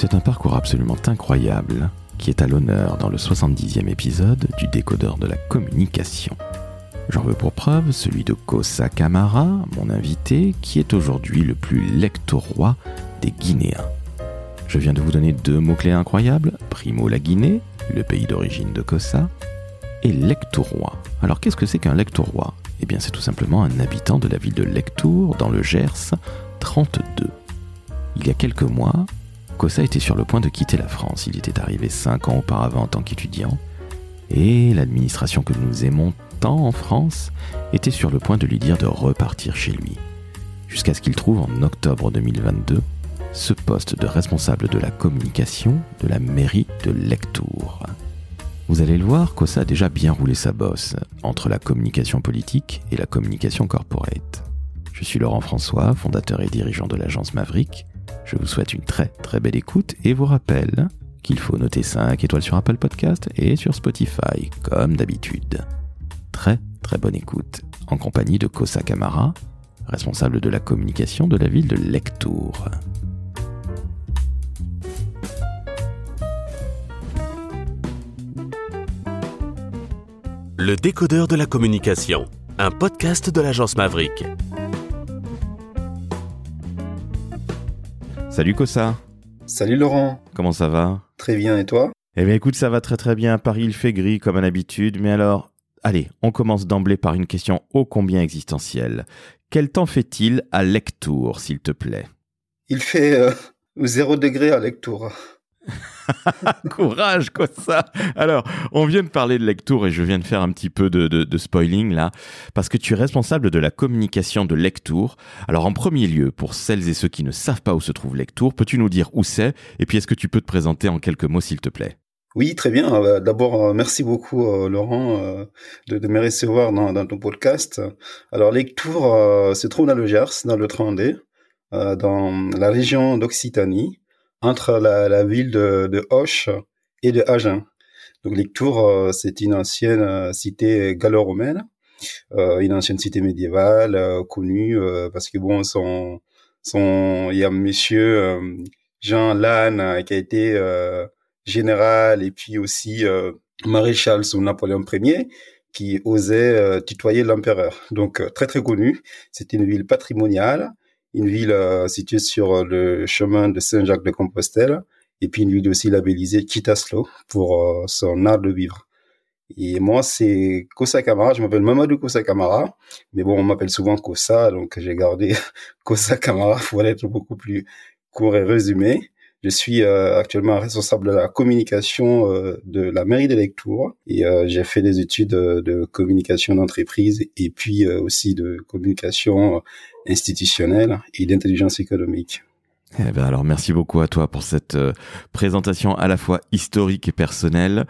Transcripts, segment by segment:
C'est un parcours absolument incroyable qui est à l'honneur dans le 70e épisode du décodeur de la communication. J'en veux pour preuve celui de Kosa Kamara, mon invité, qui est aujourd'hui le plus lectorois des Guinéens. Je viens de vous donner deux mots-clés incroyables, primo la Guinée, le pays d'origine de Kosa, et lectorois. Alors qu'est-ce que c'est qu'un lectorois Eh bien c'est tout simplement un habitant de la ville de Lectour, dans le Gers, 32. Il y a quelques mois, Kosa était sur le point de quitter la France. Il était arrivé cinq ans auparavant en tant qu'étudiant, et l'administration que nous aimons tant en France était sur le point de lui dire de repartir chez lui, jusqu'à ce qu'il trouve en octobre 2022 ce poste de responsable de la communication de la mairie de Lectour. Vous allez le voir, Kosa a déjà bien roulé sa bosse entre la communication politique et la communication corporate. Je suis Laurent François, fondateur et dirigeant de l'agence Maverick. Je vous souhaite une très très belle écoute et vous rappelle qu'il faut noter 5 étoiles sur Apple Podcast et sur Spotify, comme d'habitude. Très très bonne écoute, en compagnie de Kosa Kamara, responsable de la communication de la ville de Lectour. Le décodeur de la communication, un podcast de l'agence Maverick. Salut Kosa, Salut Laurent, comment ça va? Très bien et toi? Eh bien écoute, ça va très très bien. Paris, il fait gris comme à l'habitude, mais alors, allez, on commence d'emblée par une question ô combien existentielle. Quel temps fait-il à Lectour, s'il te plaît? Il fait euh, zéro degré à Lectour. Courage, quoi ça Alors, on vient de parler de Lectour et je viens de faire un petit peu de, de- spoiling là, parce que tu es responsable de la communication de Lectour. Alors, en premier lieu, pour celles et ceux qui ne savent pas où se trouve Lectour, peux-tu nous dire où c'est Et puis, est-ce que tu peux te présenter en quelques mots, s'il te plaît? Oui, très bien. Euh, D'abord, euh, merci beaucoup euh, Laurent de, de me recevoir dans, dans ton podcast. Alors, Lectour se trouve dans le Gers, dans le 32, euh, dans la région d'Occitanie, entre la, la ville de, de Auch et de Agen. Donc, Lectour, euh, c'est une ancienne euh, cité gallo-romaine, euh, une ancienne cité médiévale connue parce que bon, son, son, il y a Monsieur Jean Lannes qui a été général et puis aussi maréchal sous Napoléon Ier qui osait tutoyer l'empereur. Donc très très connu. C'est une ville patrimoniale, une ville euh, située sur euh, le chemin de Saint-Jacques de Compostelle et puis une ville aussi labellisée Kitaslo pour euh, son art de vivre. Et moi, c'est Kosa Kamara. Je m'appelle Mamadou Kosa Kamara. Mais bon, on m'appelle souvent Kosa, donc j'ai gardé Kosa Kamara pour être beaucoup plus court et résumé. Je suis euh, actuellement responsable de la communication euh, de la mairie de Lectour et euh, j'ai fait des études de communication d'entreprise et puis aussi de communication institutionnelle et d'intelligence économique. Eh ben alors merci beaucoup à toi pour cette euh, présentation à la fois historique et personnelle.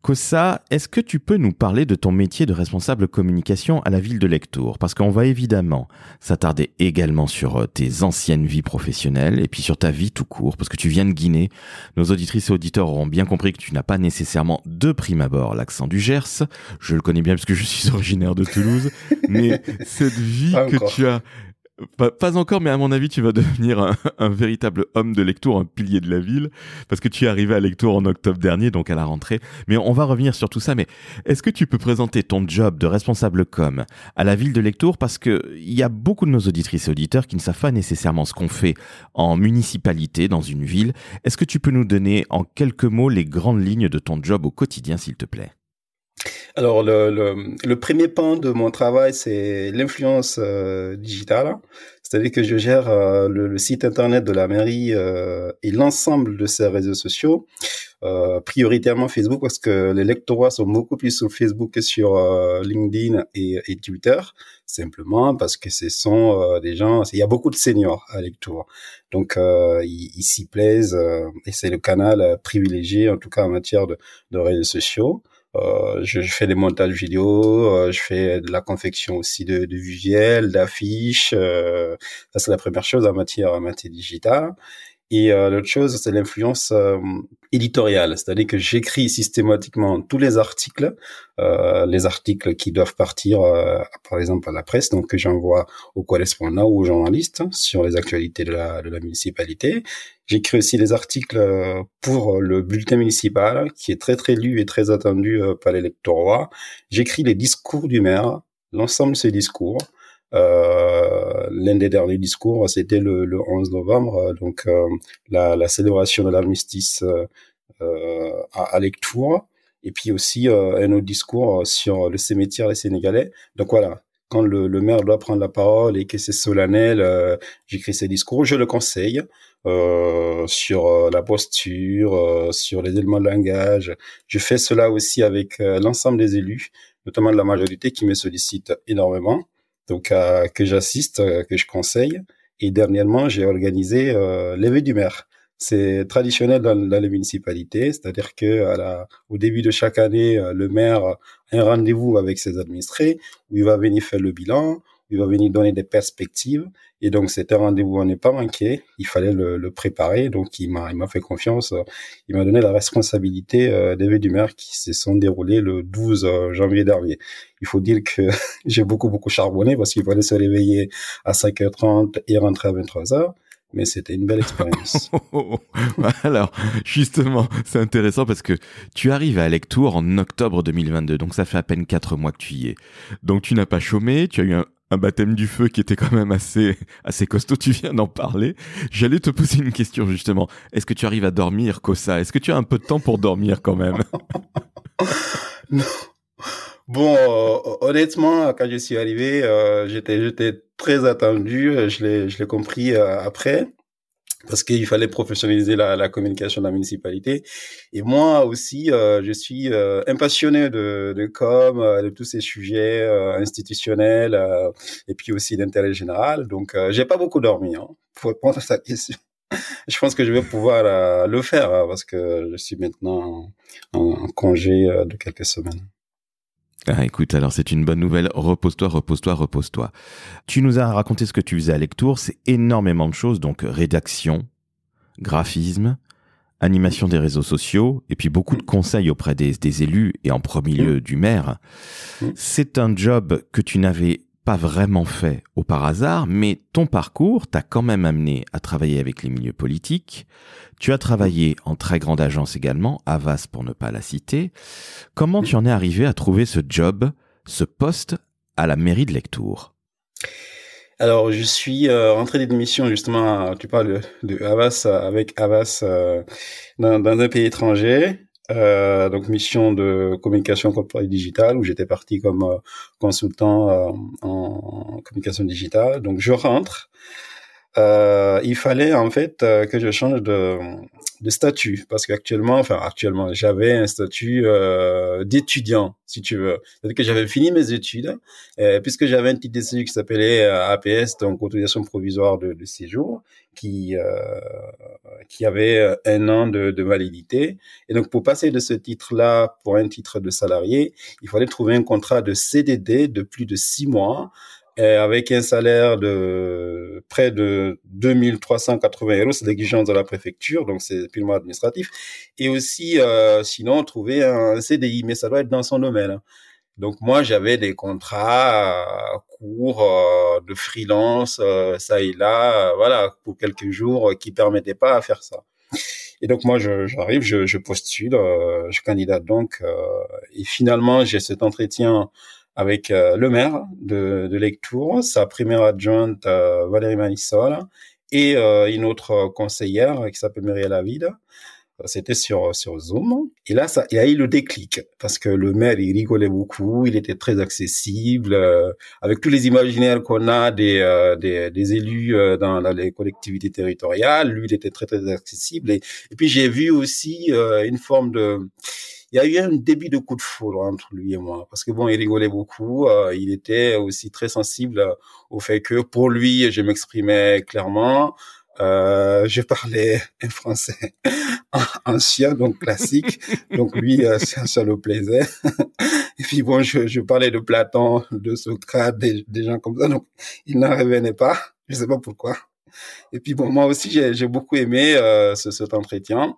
Kossa, est-ce que tu peux nous parler de ton métier de responsable communication à la ville de Lectour? Parce qu'on va évidemment s'attarder également sur euh, tes anciennes vies professionnelles et puis sur ta vie tout court, parce que tu viens de Guinée. Nos auditrices et auditeurs auront bien compris que tu n'as pas nécessairement de prime abord l'accent du Gers. Je le connais bien parce que je suis originaire de Toulouse. mais cette vie que tu as pas, encore, mais à mon avis, tu vas devenir un, véritable homme de Lectour, un pilier de la ville, parce que tu es arrivé à Lectour en octobre dernier, donc à la rentrée. Mais on va revenir sur tout ça. Mais est-ce que tu peux présenter ton job de responsable com à la ville de Lectour Parce que il y a beaucoup de nos auditrices et auditeurs qui ne savent pas nécessairement ce qu'on fait en municipalité dans une ville. Est-ce que tu peux nous donner en quelques mots les grandes lignes de ton job au quotidien, s'il te plaît? Alors, le, le, premier pan de mon travail, c'est l'influence euh, digitale. C'est-à-dire que je gère euh, le, site internet de la mairie euh, et l'ensemble de ses réseaux sociaux, prioritairement Facebook, parce que les lectorats sont beaucoup plus sur Facebook que sur LinkedIn et, et Twitter, simplement parce que ce sont des gens, il y a beaucoup de seniors à Lectour. Donc, ils ils s'y plaisent et c'est le canal privilégié, en tout cas en matière de, de réseaux sociaux. Euh, je, je fais des montages vidéo, euh, je fais de la confection aussi de, de visuels, d'affiches. euh, ça c'est la première chose en matière en matière digitale. Et euh, l'autre chose, c'est l'influence euh, éditoriale, c'est-à-dire que j'écris systématiquement tous les articles, euh, les articles qui doivent partir, euh, par exemple, à la presse, donc que j'envoie aux correspondants ou aux journalistes sur les actualités de la, de la municipalité. J'écris aussi les articles pour le bulletin municipal, qui est très très lu et très attendu par l'électorat. J'écris les discours du maire, l'ensemble de ces discours. Euh, L'un des derniers discours, c'était le, le, 11 novembre, euh, donc euh, la, la, célébration de l'armistice euh, à, à Lectoure, et puis aussi un autre discours sur le cimetière des Sénégalais. Donc voilà, quand le, le, maire doit prendre la parole et que c'est solennel, euh, j'écris ces discours, je le conseille euh, sur la posture, sur les éléments de langage. Je fais cela aussi avec l'ensemble des élus, notamment de la majorité qui me sollicitent énormément donc euh, que j'assiste, euh, que je conseille. Et dernièrement, j'ai organisé euh, l'éveil du maire. C'est traditionnel dans, les municipalités, c'est-à-dire que au début de chaque année, le maire a un rendez-vous avec ses administrés où il va venir faire le bilan, il va venir donner des perspectives. Et donc, c'était un rendez-vous, on n'est pas manqué. Il fallait le, le, préparer. Donc, il m'a, il m'a fait confiance. Il m'a donné la responsabilité euh, des vœux du maire qui se sont déroulés le 12 euh, janvier dernier. Il faut dire que j'ai beaucoup, beaucoup charbonné parce qu'il fallait se réveiller à 5h30 et rentrer à 23h mais c'était une belle expérience. Alors, justement, c'est intéressant parce que tu arrives à Lectour en octobre 2022, donc ça fait à peine quatre mois que tu y es. Donc tu n'as pas chômé, tu as eu un, un baptême du feu qui était quand même assez assez costaud. Tu viens d'en parler. J'allais te poser une question justement. Est-ce que tu arrives à dormir, Kosa Est-ce que tu as un peu de temps pour dormir quand même? Non. Bon, euh, honnêtement, quand je suis arrivé, euh, j'étais j'étais très attendu. Je l'ai je l'ai compris euh, après parce qu'il fallait professionnaliser la, la, communication de la municipalité. Et moi aussi, euh, je suis euh, impassionné de, de com, euh, de tous ces sujets euh, institutionnels euh, et puis aussi d'intérêt général. Donc, j'ai pas beaucoup dormi hein, pour répondre à cette question. je pense que je vais pouvoir le faire hein, parce que je suis maintenant en, en congé de quelques semaines. Ah, écoute, alors c'est une bonne nouvelle. Repose-toi, repose-toi, repose-toi. Tu nous as raconté ce que tu faisais à Lectour. C'est énormément de choses. Donc, rédaction, graphisme, animation des réseaux sociaux, et puis beaucoup de conseils auprès des, des élus et en premier lieu du maire. C'est un job que tu n'avais pas vraiment fait au par hasard, mais ton parcours t'a quand même amené à travailler avec les milieux politiques. Tu as travaillé en très grande agence également, Avas pour ne pas la citer. Comment tu en es arrivé à trouver ce job, ce poste à la mairie de Lectour alors, je suis euh, rentré d'émission justement, tu parles de, Havas avec Avas euh, dans, un pays étranger. Euh, donc mission de communication corporate digitale où j'étais parti comme euh, consultant euh, en communication digitale. Donc je rentre. Il fallait en fait que je change de, de statut parce qu'actuellement, enfin actuellement, j'avais un statut d'étudiant, si tu veux. C'est-à-dire que j'avais fini mes études puisque j'avais un titre de séjour qui s'appelait APS, donc autorisation provisoire de, de séjour qui euh, qui avait euh, un an de, de, validité. Et donc pour passer de ce titre-là pour un titre de salarié, il fallait trouver un contrat de CDD de plus de six mois euh, avec un salaire de près de 2380 euros, c'est l'exigence de la préfecture, donc c'est purement administratif. Et aussi, euh, sinon, trouver un CDI, mais ça doit être dans son domaine. Hein. Donc moi, j'avais des contrats euh, courts euh, de freelance, euh, ça et là, voilà, pour quelques jours, qui permettaient pas à faire ça. Et donc moi, j'arrive, je, je, postule, je candidate donc, et finalement, j'ai cet entretien avec le maire de, de Lectour, sa première adjointe Valérie Manissol, et une autre conseillère qui s'appelle Muriel Avide. C'était sur, sur Zoom. Et là, ça, il y a eu le déclic parce que le maire, il rigolait beaucoup, il était très accessible, euh, avec tous les imaginaires qu'on a des, euh, des, des, élus euh, dans, dans, les collectivités territoriales. Lui, il était très, très accessible. Et, et puis, j'ai vu aussi une forme de, il y a eu un début de coup de foudre entre lui et moi parce que bon il rigolait beaucoup il était aussi très sensible au fait que pour lui je m'exprimais clairement euh, je parlais un français ancien, donc classique. donc lui, euh, ça, le plaisait. Et puis bon, je, parlais de Platon, de Socrate, des, des gens comme ça. Donc il n'en revenait pas. Je sais pas pourquoi. Et puis bon, moi aussi, j'ai beaucoup aimé euh, ce, cet entretien.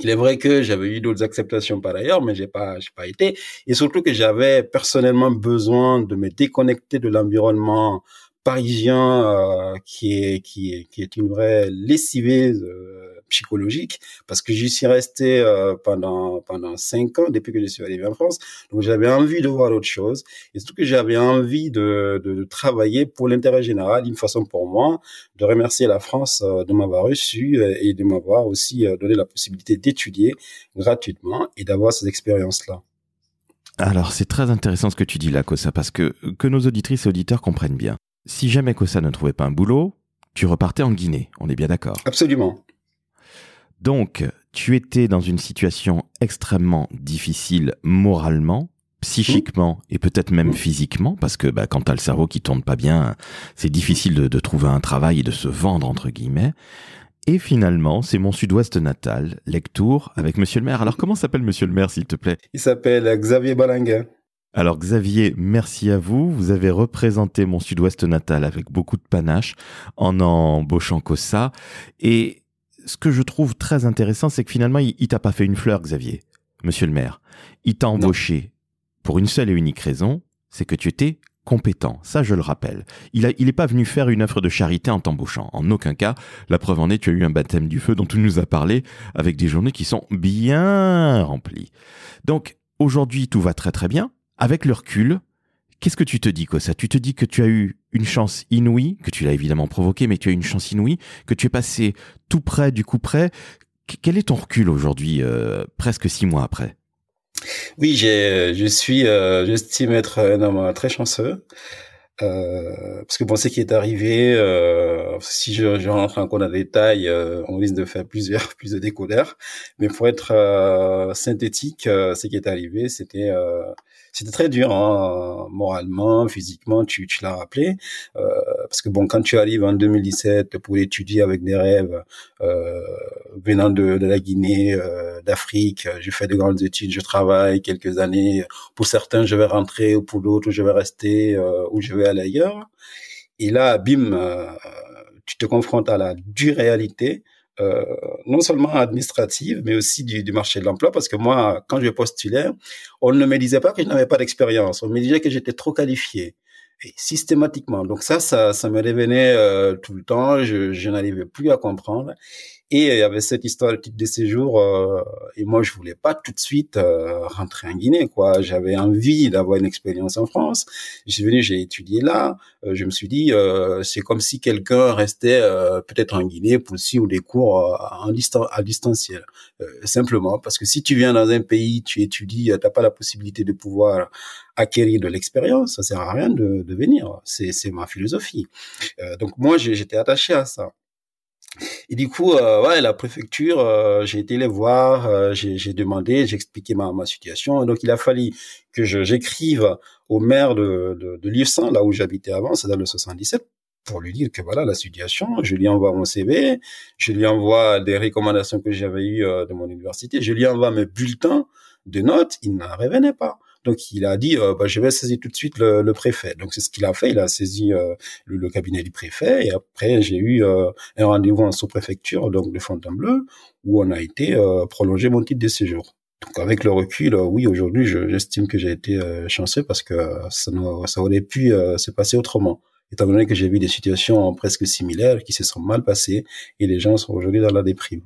Il est vrai que j'avais eu d'autres acceptations par ailleurs, mais j'ai pas, j'ai pas été. Et surtout que j'avais personnellement besoin de me déconnecter de l'environnement parisien euh, qui est qui est qui est une vraie lessiveuse euh, psychologique parce que j'y suis resté euh, pendant pendant cinq ans depuis que je suis arrivé en France. Donc j'avais envie de voir autre chose. Et surtout que j'avais envie de, de, de, travailler pour l'intérêt général une façon pour moi de remercier la France de m'avoir reçu et de m'avoir aussi donné la possibilité d'étudier gratuitement et d'avoir ces expériences là alors, c'est très intéressant ce que tu dis là, Kosa, parce que que nos auditrices et auditeurs comprennent bien. Si jamais Kossa ne trouvait pas un boulot, tu repartais en Guinée, on est bien d'accord. Absolument. Donc, tu étais dans une situation extrêmement difficile moralement, psychiquement et peut-être même physiquement, parce que bah, quand t'as le cerveau qui tourne pas bien, c'est difficile de, de, trouver un travail et de se vendre entre guillemets. Et finalement, c'est mon sud-ouest natal, Lectour, avec Monsieur le maire. Alors comment s'appelle Monsieur le maire, s'il te plaît? Il s'appelle Xavier Balinguin. Alors Xavier, merci à vous. Vous avez représenté mon sud-ouest natal avec beaucoup de panache en embauchant Cossa. Et ce que je trouve très intéressant, c'est que finalement, il, t'a pas fait une fleur, Xavier, monsieur le maire. Il t'a embauché pour une seule et unique raison, c'est que tu étais compétent. Ça, je le rappelle. Il, a, il est pas venu faire une offre de charité en t'embauchant. En aucun cas. La preuve en est, tu as eu un baptême du feu dont tu nous as parlé avec des journées qui sont bien remplies. Donc, aujourd'hui, tout va très très bien. Avec le recul, qu'est-ce que tu te dis, ça Tu te dis que tu as eu une chance inouïe, que tu l'as évidemment provoquée, mais tu as eu une chance inouïe, que tu es passé tout près du coup près. Quel est ton recul aujourd'hui, euh, presque six mois après? Oui, je suis, euh, j'estime être un homme très chanceux. Euh, parce que bon, ce qui est arrivé, euh, si je, je, rentre encore dans les détails, euh, on risque de faire plusieurs, plus de décodeurs. Mais pour être euh, synthétique, ce qui est arrivé, c'était c'était très dur, hein, moralement, physiquement, tu, tu l'as rappelé. Euh, parce que bon, quand tu arrives en 2017 pour étudier avec des rêves euh, venant de, de, la Guinée, euh, d'Afrique, je fais de grandes études, je travaille quelques années. Pour certains, je vais rentrer, ou pour d'autres, je vais rester, euh, ou je vais aller ailleurs. Et là, bim, euh, tu te confrontes à la dure réalité euh, non seulement administrative, mais aussi du, du marché de l'emploi, parce que moi, quand je postulais, on ne me disait pas que je n'avais pas d'expérience, on me disait que j'étais trop qualifié. Et systématiquement. Donc ça, ça, ça me revenait euh, tout le temps. Je, je n'arrivais plus à comprendre. Et il y avait cette histoire de de séjour. Euh, et moi, je voulais pas tout de suite euh, rentrer en Guinée. quoi. J'avais envie d'avoir une expérience en France. Je suis venu, j'ai étudié là. Euh, je me suis dit, c'est comme si quelqu'un restait peut-être en Guinée pour suivre des cours en distan à distanciel. simplement parce que si tu viens dans un pays, tu étudies, t'as pas la possibilité de pouvoir acquérir de l'expérience, ça sert à rien de, de venir. C'est ma philosophie. donc moi, j'étais attaché à ça. Et du coup, euh, ouais, la préfecture, euh, j'ai été les voir, euh, j'ai demandé, j'ai expliqué ma, situation. Et donc, il a fallu que j'écrive au maire de, de, là où j'habitais avant, c'est dans le 77, pour lui dire que voilà la situation. Je lui envoie mon CV, je lui envoie des recommandations que j'avais eues de mon université, je lui envoie mes bulletins de notes. Il n'en revenait pas. Donc il a dit, euh, bah, je vais saisir tout de suite le, préfet. Donc c'est ce qu'il a fait. Il a saisi euh, le, cabinet du préfet et après j'ai eu euh, un rendez-vous en sous-préfecture, donc de Fontainebleau, où on a été prolonger mon titre de séjour. Donc avec le recul, oui, aujourd'hui, j'estime que j'ai été chanceux parce que ça, ça aurait pu se passer autrement étant donné que j'ai vu des situations presque similaires qui se sont mal passées et les gens sont aujourd'hui dans la déprime.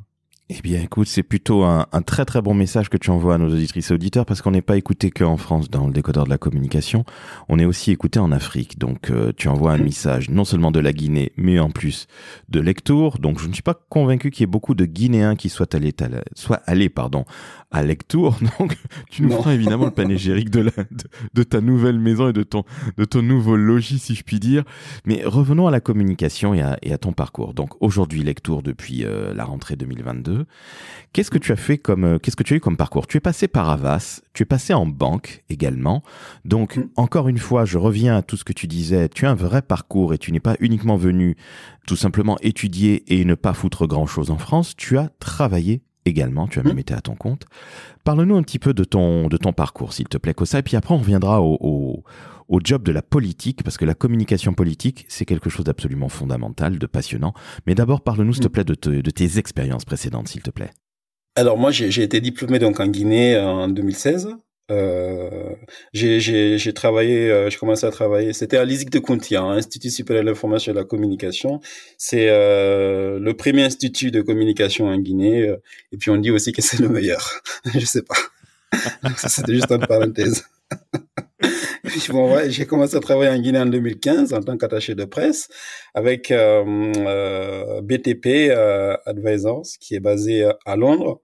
Eh bien, écoute, c'est plutôt un, un, très très bon message que tu envoies à nos auditrices et auditeurs parce qu'on n'est pas écouté qu'en France dans le décodeur de la communication, on est aussi écouté en Afrique. Donc, euh, tu envoies un message non seulement de la Guinée, mais en plus de Lectour. Donc, je ne suis pas convaincu qu'il y ait beaucoup de Guinéens qui soient allés, soient allés pardon, à Lectour. Donc, tu nous feras évidemment le panégyrique de, la, de, ta nouvelle maison et de ton, de ton nouveau logis, si je puis dire. Mais revenons à la communication et à, et à ton parcours. Donc, aujourd'hui, Lectour depuis euh, la rentrée 2022. Qu'est-ce que tu as fait comme, euh, qu'est-ce que tu as eu comme parcours? Tu es passé par Avas, tu es passé en banque également. Donc, mm. encore une fois, je reviens à tout ce que tu disais. Tu as un vrai parcours et tu n'es pas uniquement venu tout simplement étudier et ne pas foutre grand chose en France. Tu as travaillé également, tu as même été à ton compte. Parle-nous un petit peu de ton, de ton parcours, s'il te plaît, Kossa, et puis après on reviendra au, au, au job de la politique, parce que la communication politique, c'est quelque chose d'absolument fondamental, de passionnant. Mais d'abord, parle-nous, s'il te Mhm. plaît, de, te- de tes expériences précédentes, s'il te plaît. Alors moi, j'ai j'ai été diplômé donc en Guinée en 2016. Euh, j'ai travaillé, euh, j'ai commencé à travailler. C'était à l'ISIC de Kuntia, hein, Institut supérieur de l'information et de la communication. C'est euh, le premier institut de communication en Guinée. euh, Et puis on dit aussi que c'est le meilleur. Je sais pas. C'était juste une parenthèse. Bon, ouais, j'ai commencé à travailler en Guinée en 2015 en tant qu'attaché de presse avec euh, euh, BTP Advisors qui est basé à Londres.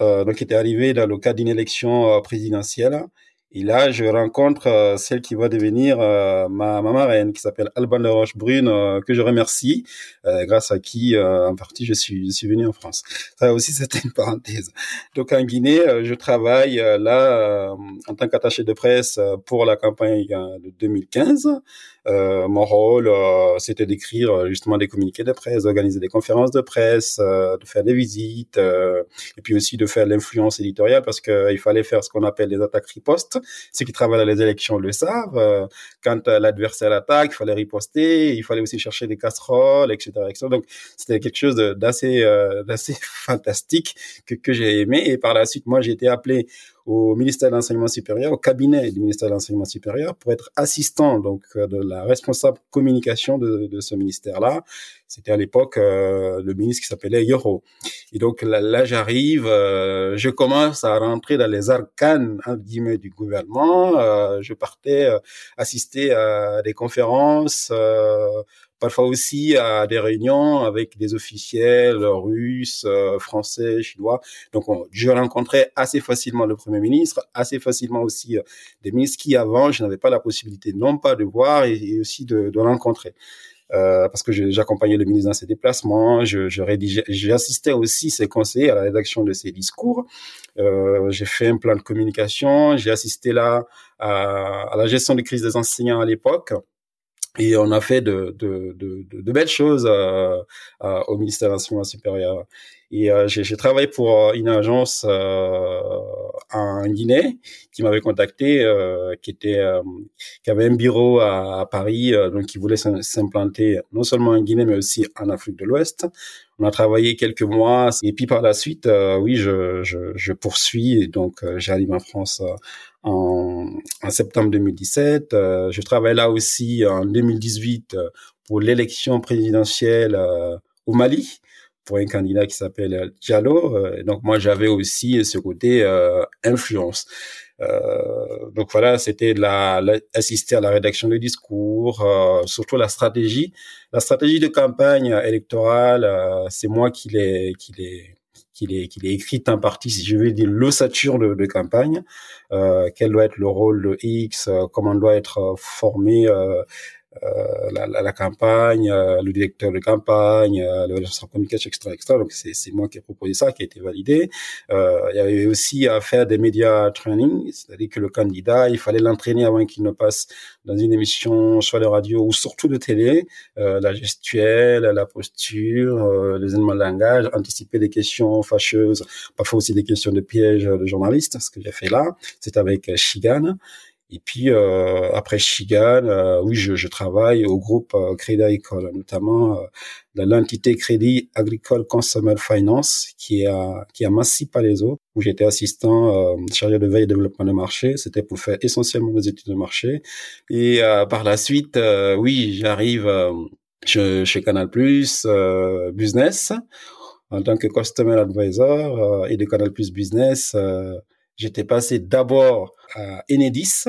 Euh, donc, était arrivé dans le cadre d'une élection euh, présidentielle. Et là, je rencontre euh, celle qui va devenir ma, ma marraine, qui s'appelle Alban de Rochebrune, que je remercie, grâce à qui, en partie, je suis, je suis venu en France. Ça aussi, c'était une parenthèse. Donc, en Guinée, je travaille là en tant qu'attaché de presse pour la campagne de 2015. Euh, mon rôle, euh, c'était d'écrire euh, justement des communiqués de presse, d'organiser des conférences de presse, de faire des visites, et puis aussi de faire l'influence éditoriale parce qu'il fallait faire ce qu'on appelle les attaques ripostes. Ceux qui travaillent dans les élections le savent. Quand l'adversaire attaque, il fallait riposter, il fallait aussi chercher des casseroles, etc. etc. Donc c'était quelque chose d'assez euh, fantastique que, que j'ai aimé. Et par la suite, moi, j'ai été appelé au ministère de l'enseignement supérieur, au cabinet du ministère de l'enseignement supérieur, pour être assistant donc euh, de la responsable communication de, de ce ministère-là. C'était à l'époque euh, le ministre qui s'appelait Yoro. Et donc là, là j'arrive, euh, je commence à rentrer dans les arcanes entre guillemets du gouvernement. Euh, je partais euh, assister à des conférences. Parfois aussi à des réunions avec des officiels russes, euh, français, chinois. Donc, on- je rencontrais assez facilement le Premier ministre, assez facilement aussi euh, des ministres qui, avant, je n'avais pas la possibilité non pas de voir et, aussi de, de rencontrer. Euh, parce que j'accompagnais le ministre dans ses déplacements, je, je rédigeais, j'assistais aussi ses conseillers à la rédaction de ses discours. Euh, j'ai fait un plan de communication, j'ai assisté là à, à la gestion des crises des enseignants à l'époque. Et on a fait de, de, de, belles choses au ministère de l'enseignement supérieur. Et euh, j'ai travaillé pour euh, une agence euh, en Guinée qui m'avait contacté, euh, qui était euh, qui avait un bureau à, à Paris, euh, donc qui voulait s'im- s'implanter non seulement en Guinée mais aussi en Afrique de l'Ouest. On a travaillé quelques mois et puis par la suite, oui, je, je, je poursuis et donc j'arrive en France en, en septembre 2017. Euh, je travaille là aussi en 2018 euh, pour l'élection présidentielle euh, au Mali pour un candidat qui s'appelle euh, Diallo. Euh, donc moi j'avais aussi ce côté euh, influence. Euh, donc voilà, c'était la, la- assister à la rédaction de discours, euh, surtout la stratégie, la stratégie de campagne électorale. euh, c'est moi qui l'ai qui l'ai qui l'ai qui l'ai écrite en partie, si je veux dire, l'ossature de, de campagne. Euh, quel doit être le rôle de X, euh, comment doit être formé euh, la, la, la campagne, euh, le directeur de campagne, euh, le responsable communication, etc., etc. Donc c'est moi qui ai proposé ça, qui a été validé. Euh, il y avait aussi à faire des médias training, c'est-à-dire que le candidat, il fallait l'entraîner avant qu'il ne passe dans une émission soit de radio ou surtout de télé, euh, la gestuelle, la posture, euh, les éléments de langage, anticiper des questions fâcheuses, parfois aussi des questions de piège de journalistes, ce que j'ai fait là, c'est avec euh, Shigan. Et puis euh, après Shigan, euh, oui, je, je travaille au groupe euh, Crédit Agricole, notamment euh, dans l'entité Crédit Agricole Consumer Finance, qui est à, qui est à Massy-Palaiso, où j'étais assistant euh, chargé de veille et développement de marché. C'était pour faire essentiellement des études de marché. Et par la suite, oui, j'arrive chez, Canal Plus Business en tant que customer advisor et de Canal Plus Business. J'étais passé d'abord à Enedis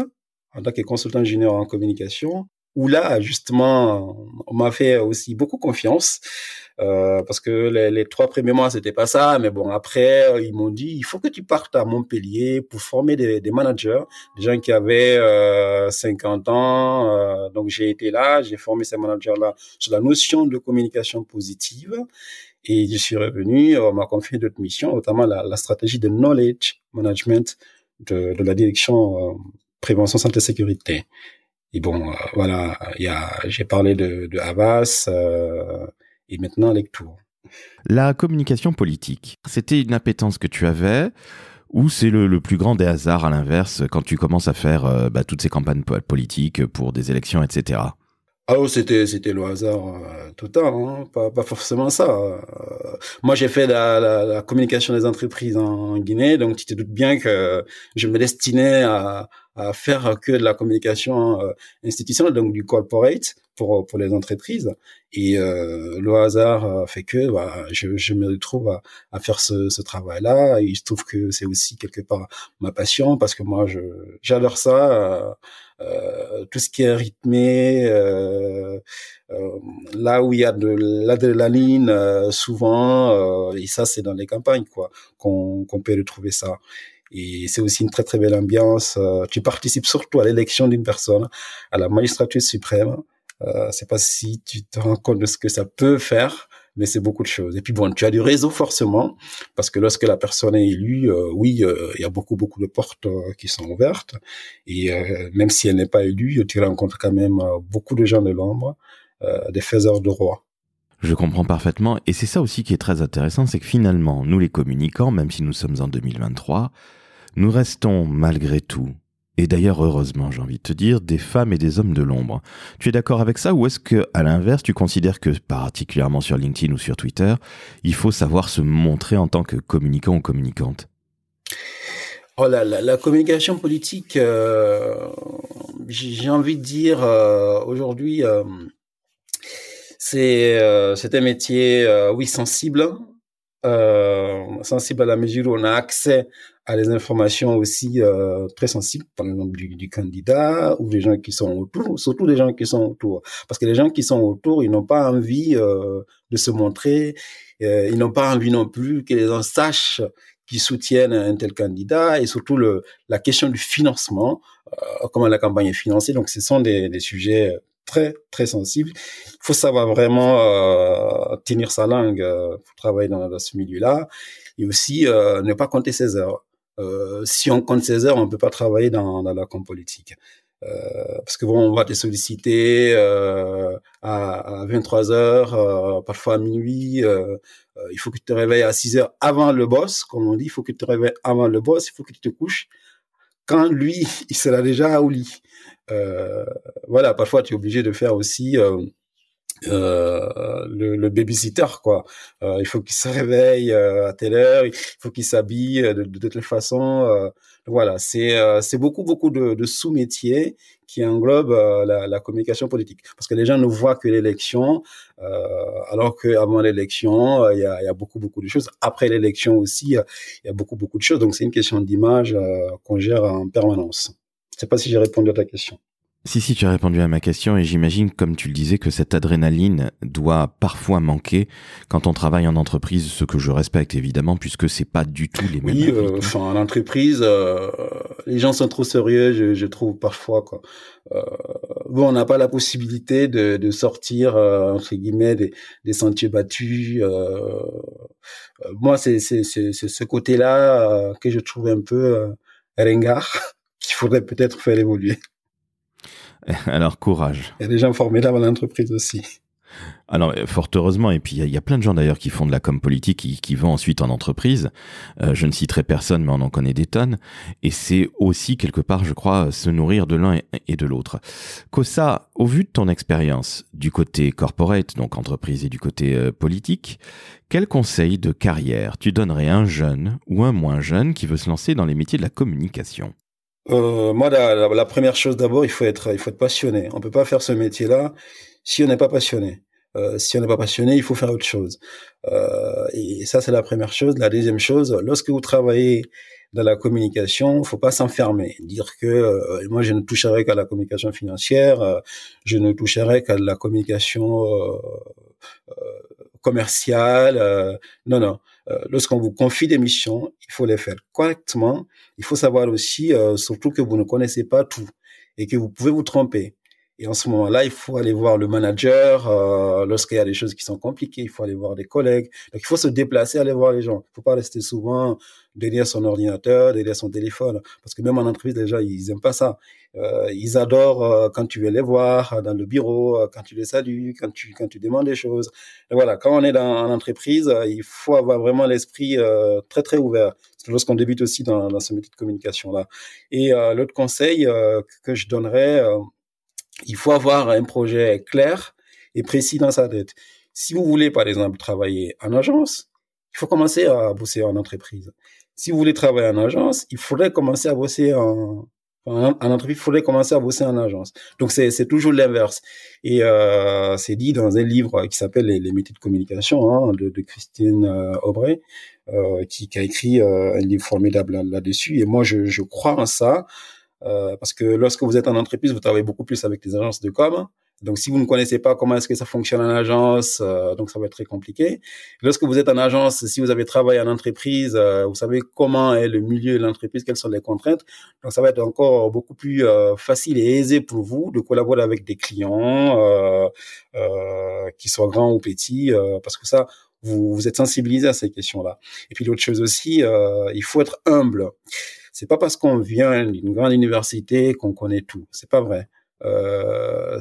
en tant que consultant junior en communication, où là, justement, on m'a fait aussi beaucoup confiance, euh, parce que les, trois premiers mois, c'était pas ça, mais bon, après, ils m'ont dit, il faut que tu partes à Montpellier pour former des, des managers, des gens qui avaient euh, 50 ans, euh, donc j'ai été là, j'ai formé ces managers-là sur la notion de communication positive, et je suis revenu, on m'a confié d'autres missions, notamment la, la, stratégie de knowledge management de, de la direction euh, prévention santé sécurité. Et bon, euh, voilà, il y a, j'ai parlé de, de Havas euh, et maintenant Lectour. La communication politique, c'était une appétence que tu avais ou c'est le, plus grand des hasards à l'inverse quand tu commences à faire euh, bah, toutes ces campagnes politiques pour des élections, etc. Ah oh, c'était c'était le hasard euh, total, hein. pas pas forcément ça. Euh, moi j'ai fait la, la, la, communication des entreprises en Guinée, donc tu te doutes bien que je me destinais à, à faire que de la communication euh, institutionnelle, donc du corporate pour pour les entreprises. Et euh, le hasard fait que bah, je, je me retrouve à, à faire ce, ce travail-là. Il se trouve que c'est aussi quelque part ma passion parce que moi je j'adore ça. Euh, tout ce qui est rythmé, euh, euh, là où il y a de l'adrénaline euh, souvent, et ça c'est dans les campagnes quoi qu'on qu'on peut retrouver ça. Et c'est aussi une très très belle ambiance. tu participes surtout à l'élection d'une personne à la magistrature suprême. Euh, c'est pas si tu te rends compte de ce que ça peut faire mais c'est beaucoup de choses. Et puis bon, tu as du réseau forcément, parce que lorsque la personne est élue, euh, oui, euh, il y a beaucoup beaucoup de portes euh, qui sont ouvertes, et même si elle n'est pas élue, tu rencontres quand même beaucoup de gens de l'ombre, des faiseurs de roi. Je comprends parfaitement, et c'est ça aussi qui est très intéressant, c'est que finalement, nous les communicants, même si nous sommes en 2023, nous restons malgré tout et d'ailleurs heureusement j'ai envie de te dire, des femmes et des hommes de l'ombre. Tu es d'accord avec ça ou est-ce que à l'inverse tu considères que particulièrement sur LinkedIn ou sur Twitter, il faut savoir se montrer en tant que communicant ou communicante? Oh la, la, communication politique, euh, j'ai envie de dire euh, aujourd'hui, euh, c'est c'est un métier oui sensible, sensible à la mesure où on a accès à des informations aussi euh, très sensibles, par exemple du, du, candidat ou des gens qui sont autour, surtout des gens qui sont autour. Parce que les gens qui sont autour, ils n'ont pas envie euh, de se montrer, euh, ils n'ont pas envie non plus que les gens sachent qu'ils soutiennent un tel candidat et surtout le, la question du financement, euh, comment la campagne est financée. Donc ce sont des, des sujets très très sensibles. Il faut savoir vraiment euh, tenir sa langue pour travailler dans, dans ce milieu-là et aussi ne pas compter ses heures. Euh, si on compte 16 heures, on peut pas travailler dans, dans la com politique. Euh, parce que bon, on va te solliciter euh, à, à 23 heures, euh, parfois à minuit. Euh, euh, il faut que tu te réveilles à 6 heures avant le boss, comme on dit. Il faut que tu te réveilles avant le boss. Il faut que tu te couches quand lui, il sera déjà au lit. voilà, parfois tu es obligé de faire aussi euh, le, le babysitter quoi. Euh, il faut qu'il se réveille euh, à telle heure, il faut qu'il s'habille de, de, telle façon. voilà, c'est c'est beaucoup beaucoup de, de sous-métiers qui englobent la, la, communication politique. Parce que les gens ne voient que l'élection, alors qu'avant l'élection, il y a, y a beaucoup beaucoup de choses. Après l'élection aussi, il y a beaucoup beaucoup de choses. Donc c'est une question d'image qu'on gère en permanence. Je sais pas si j'ai répondu à ta question. Si, si, tu as répondu à ma question et j'imagine, comme tu le disais, que cette adrénaline doit parfois manquer quand on travaille en entreprise, ce que je respecte évidemment, puisque c'est pas du tout les mêmes. Oui, euh, enfin, en entreprise, euh, les gens sont trop sérieux, je, je trouve parfois quoi. Euh, bon, on n'a pas la possibilité de, de sortir euh, entre guillemets des, des sentiers battus. Euh, moi, c'est c'est c'est ce côté-là que je trouve un peu ringard qu'il faudrait peut-être faire évoluer. Alors, courage. Il y a des gens formidables à l'entreprise aussi. Alors, fort heureusement, et puis il y, a plein de gens d'ailleurs qui font de la com politique, qui, qui vont ensuite en entreprise. Euh, je ne citerai personne, mais on en connaît des tonnes. Et c'est aussi quelque part, je crois, se nourrir de l'un et, de l'autre. Kosa, au vu de ton expérience du côté corporate, donc entreprise, et du côté euh, politique, quel conseil de carrière tu donnerais à un jeune ou un moins jeune qui veut se lancer dans les métiers de la communication? Euh, moi, la, première chose d'abord, il faut être, il faut être passionné. On peut pas faire ce métier-là si on n'est pas passionné. Euh, si on n'est pas passionné, il faut faire autre chose. Euh, et ça, c'est la première chose. La deuxième chose, lorsque vous travaillez dans la communication, faut pas s'enfermer, dire que euh, moi je ne toucherai qu'à la communication financière, euh, je ne toucherai qu'à la communication euh, commerciale. non, non. Euh, lorsqu'on vous confie des missions, il faut les faire correctement. Il faut savoir aussi, euh, surtout que vous ne connaissez pas tout et que vous pouvez vous tromper. Et en ce moment-là, il faut aller voir le manager euh, lorsqu'il y a des choses qui sont compliquées. Il faut aller voir des collègues. Donc, il faut se déplacer, aller voir les gens. Il faut pas rester souvent derrière son ordinateur, derrière son téléphone. Parce que même en entreprise, déjà, ils aiment pas ça. Euh, ils adorent euh, quand tu veux les voir dans le bureau, euh, quand tu les salues, quand tu quand tu demandes des choses. Et voilà, quand on est dans en entreprise, il faut avoir vraiment l'esprit très très ouvert. C'est lorsqu'on débute aussi dans, dans ce métier de communication là. Et l'autre conseil que je donnerais, il faut avoir un projet clair et précis dans sa tête. Si vous voulez, par exemple, travailler en agence, il faut commencer à bosser en entreprise. Si vous voulez travailler en agence, il faudrait commencer à bosser en, en, entreprise, il faudrait commencer à bosser en agence. Donc c'est c'est toujours l'inverse. Et euh, c'est dit dans un livre qui s'appelle les, métiers de communication hein, de, de, Christine euh, Aubray, euh, qui, qui, a écrit euh, un livre formidable là-dessus. Et moi je, je crois en ça. Euh, parce que lorsque vous êtes en entreprise, vous travaillez beaucoup plus avec les agences de com. Donc, si vous ne connaissez pas comment est-ce que ça fonctionne en agence, euh, donc ça va être très compliqué. Lorsque vous êtes en agence, si vous avez travaillé en entreprise, euh, vous savez comment est le milieu de l'entreprise, quelles sont les contraintes. Donc, ça va être encore beaucoup plus facile et aisé pour vous de collaborer avec des clients, qui soient grands ou petits, parce que ça, vous, vous êtes sensibilisé à ces questions-là. Et puis l'autre chose aussi, il faut être humble. C'est pas parce qu'on vient d'une grande université qu'on connaît tout. C'est pas vrai. Euh,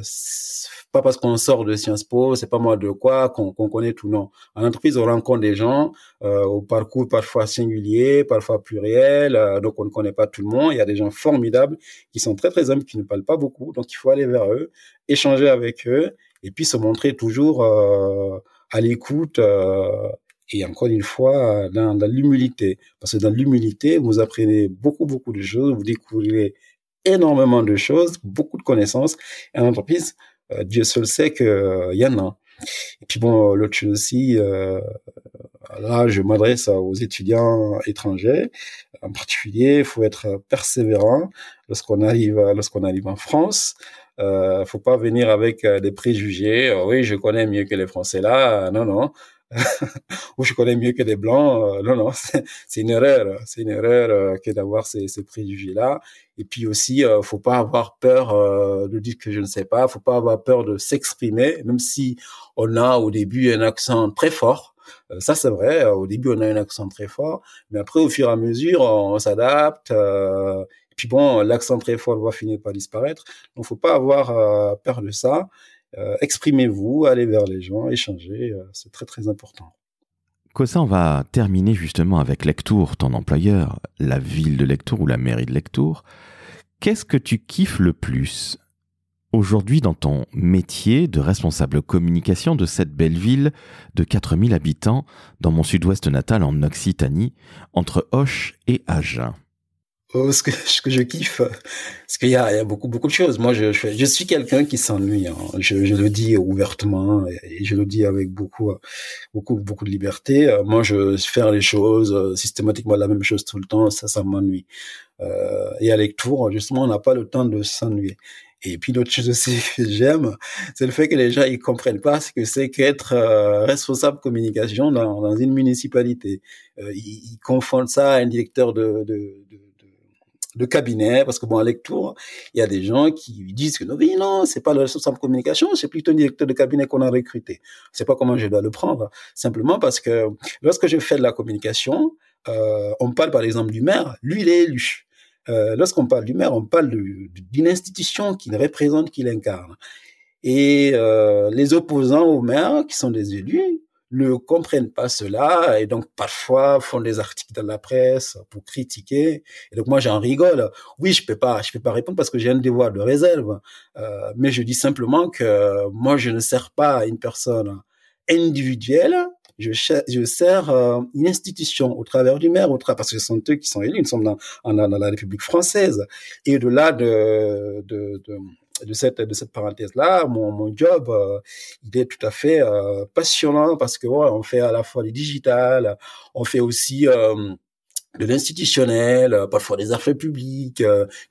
pas parce qu'on sort de Sciences Po, c'est pas moi de quoi qu'on connaît tout. Non. En entreprise, on rencontre des gens euh, au parcours parfois singulier, parfois pluriel, euh, donc on ne connaît pas tout le monde. Il y a des gens formidables qui sont très très humbles, qui ne parlent pas beaucoup, donc il faut aller vers eux, échanger avec eux, et puis se montrer toujours euh, à l'écoute euh, et encore une fois dans, dans l'humilité. Parce que dans l'humilité, vous apprenez beaucoup, beaucoup de choses, vous découvrez énormément de choses, beaucoup de connaissances. Et en entreprise, euh, Dieu seul sait qu'il euh, y en a. Et puis bon, l'autre chose aussi, euh, là, je m'adresse aux étudiants étrangers. En particulier, il faut être persévérant lorsqu'on arrive, lorsqu'on arrive en France. Euh, faut pas venir avec des préjugés. oui, je connais mieux que les Français là. Non, non. Ou je connais mieux que des blancs. Euh, non, non, c'est une erreur. C'est une erreur euh, que d'avoir ces, préjugés-là. Et puis aussi, euh, faut pas avoir peur de dire que je ne sais pas. Faut pas avoir peur de s'exprimer, même si on a au début un accent très fort. ça, c'est vrai. Au début, on a un accent très fort, mais après, au fur et à mesure, on, s'adapte. et puis bon, l'accent très fort va finir par disparaître. Donc, faut pas avoir peur de ça. Euh, exprimez-vous, allez vers les gens, échangez, euh, c'est très très important. Cosa, on va terminer justement avec Lectour, ton employeur, la ville de Lectour ou la mairie de Lectour. Qu'est-ce que tu kiffes le plus aujourd'hui dans ton métier de responsable communication de cette belle ville de 4000 habitants dans mon sud-ouest natal en Occitanie, entre Hoche et Agen? Oh, ce que, ce que je kiffe, parce qu'il y y a beaucoup beaucoup de choses. Moi, je, je, suis quelqu'un qui s'ennuie. Hein. Je, je, le dis ouvertement et je le dis avec beaucoup beaucoup beaucoup de liberté. Euh, moi, je faire les choses euh, systématiquement la même chose tout le temps, ça, ça m'ennuie. Euh, et à Lectour, justement, on n'a pas le temps de s'ennuyer. Et puis l'autre chose aussi que j'aime, c'est le fait que les gens ils comprennent pas ce que c'est qu'être euh, responsable communication dans, dans une municipalité. Euh, ils, ils, confondent ça à un directeur de, de, de de cabinet, parce que bon, à lecture, il y a des gens qui disent que non, mais non, c'est pas le responsable de communication, c'est plutôt un directeur de cabinet qu'on a recruté. C'est pas comment je dois le prendre. Simplement parce que lorsque je fais de la communication, euh, on parle par exemple du maire, lui il est élu. Euh, lorsqu'on parle du maire, on parle d'une institution qu'il représente, qu'il incarne. Et euh, les opposants au maire, qui sont des élus, ne comprennent pas cela et donc parfois font des articles dans la presse pour critiquer. Et donc moi j'en rigole. Oui, je peux pas, je peux pas répondre parce que j'ai un devoir de réserve. Euh, mais je dis simplement que moi je ne sers pas une personne individuelle. Je, je sers euh, une institution au travers du maire, au travers parce que ce sont eux qui sont élus. Nous sommes dans, dans, dans la République française. Et au-delà de, de, de de cette de cette parenthèse là mon, mon job euh, il est tout à fait euh, passionnant parce que ouais, on fait à la fois du digital on fait aussi euh, de l'institutionnel, parfois des affaires publiques.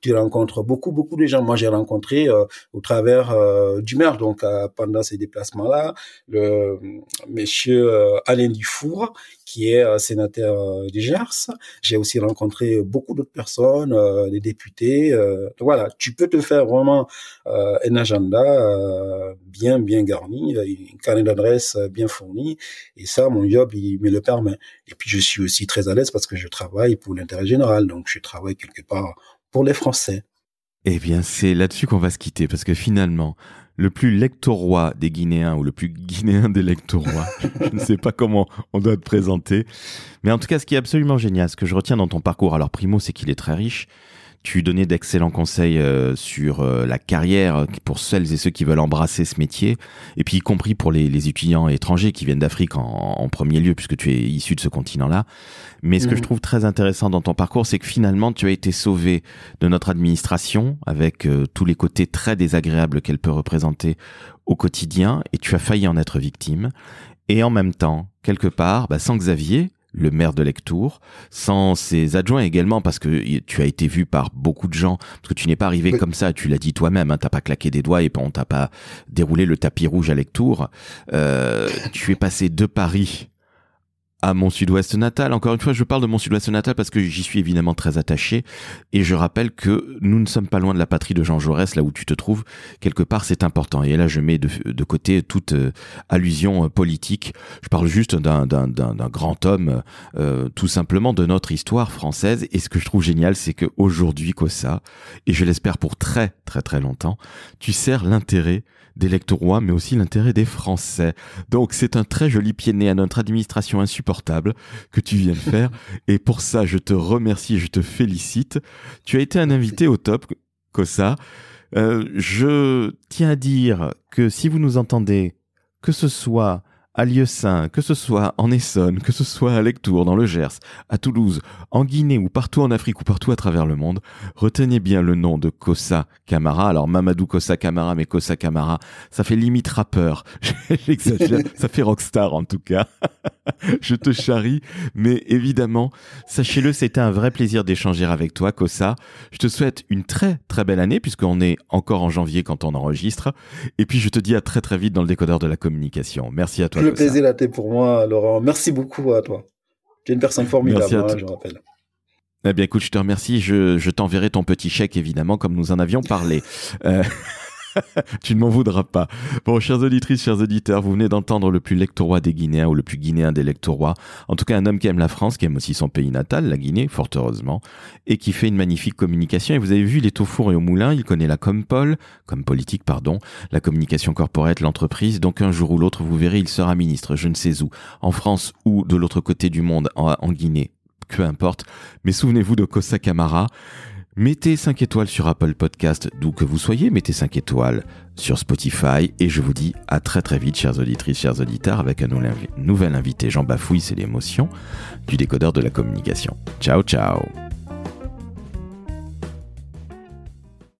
tu rencontres beaucoup, beaucoup de gens. Moi, j'ai rencontré au travers du maire, donc pendant ces déplacements-là, le monsieur Alain Dufour, qui est euh, sénateur euh, du Gers. J'ai aussi rencontré beaucoup d'autres personnes, euh, des députés. voilà, tu peux te faire vraiment un agenda bien bien garni, une carnet d'adresses bien fourni, et ça, mon job, il me le permet. Et puis je suis aussi très à l'aise parce que je travaille pour l'intérêt général, donc je travaille quelque part pour les Français. Eh bien, c'est là-dessus qu'on va se quitter, parce que finalement, le plus lectorois des Guinéens ou le plus guinéen des lectorois. je ne sais pas comment on doit te présenter. Mais en tout cas, ce qui est absolument génial, ce que je retiens dans ton parcours, alors primo, c'est qu'il est très riche. Tu donnais d'excellents conseils euh, sur euh, la carrière pour celles et ceux qui veulent embrasser ce métier, et puis y compris pour les, étudiants étrangers qui viennent d'Afrique en, premier lieu, puisque tu es issu de ce continent-là. Mais ce que je mmh. trouve très intéressant dans ton parcours, c'est que finalement, tu as été sauvé de notre administration, avec euh, tous les côtés très désagréables qu'elle peut représenter au quotidien, et tu as failli en être victime. Et en même temps, quelque part, bah, sans Xavier, le maire de Lectour, sans ses adjoints également, parce que tu as été vu par beaucoup de gens, parce que tu n'es pas arrivé comme ça, tu l'as dit toi-même, hein, t'as pas claqué des doigts et on t'a pas déroulé le tapis rouge à Lectour. Euh, tu es passé de Paris à mon sud-ouest natal. Encore une fois, je parle de mon sud-ouest natal parce que j'y suis évidemment très attaché. Et je rappelle que nous ne sommes pas loin de la patrie de Jean Jaurès, là où tu te trouves. Quelque part, c'est important. Et là, je mets de, côté toute euh, allusion euh, politique. Je parle juste d'un grand homme, euh, tout simplement de notre histoire française. Et ce que je trouve génial, c'est qu'aujourd'hui, Kossa, et je l'espère pour très très très longtemps, tu sers l'intérêt des lectorois, mais aussi l'intérêt des Français. Donc c'est un très joli pied de nez à notre administration insupportable que tu viens de faire. Et pour ça, je te remercie, je te félicite. Tu as été un invité au top, Kossa. Euh, je tiens à dire que si vous nous entendez, que ce soit à Lieu-Saint, que ce soit en Essonne, que ce soit à Lectour, dans le Gers, à Toulouse, en Guinée ou partout en Afrique ou partout à travers le monde, retenez bien le nom de Kossa Kamara. Alors Mamadou Kossa Kamara, mais Kossa Kamara, ça fait limite rappeur. J'exagère, ça fait rockstar en tout cas. Je te charrie, mais évidemment, sachez-le, c'était un vrai plaisir d'échanger avec toi, Kossa. Je te souhaite une très très belle année puisqu'on est encore en janvier quand on enregistre. Et puis je te dis à très très vite dans le décodeur de la communication. Merci à toi le plaisir été pour moi, Laurent. Merci beaucoup à toi. Tu es une personne formidable, hein, je rappelle. Eh bien, écoute, je te remercie. Je, t'enverrai ton petit chèque, évidemment, comme nous en avions parlé. Euh, tu ne m'en voudras pas. Bon, chers auditrices, chers auditeurs, vous venez d'entendre le plus lectorois des Guinéens ou le plus guinéen des lectorois. En tout cas, un homme qui aime la France, qui aime aussi son pays natal, la Guinée, fort heureusement, et qui fait une magnifique communication. Et vous avez vu, il est au et au moulin, il connaît la compol, comme politique, pardon, la communication corporate, l'entreprise. Donc un jour ou l'autre, vous verrez, il sera ministre, je ne sais où, en France ou de l'autre côté du monde, en, Guinée, peu importe. Mais souvenez-vous de Kosa Kamara. Mettez 5 étoiles sur Apple Podcast, d'où que vous soyez, mettez 5 étoiles sur Spotify et je vous dis à très très vite, chers auditrices, chers auditeurs, avec un nouvel invité. Jean Bafouille, c'est l'émotion du décodeur de la communication. Ciao, ciao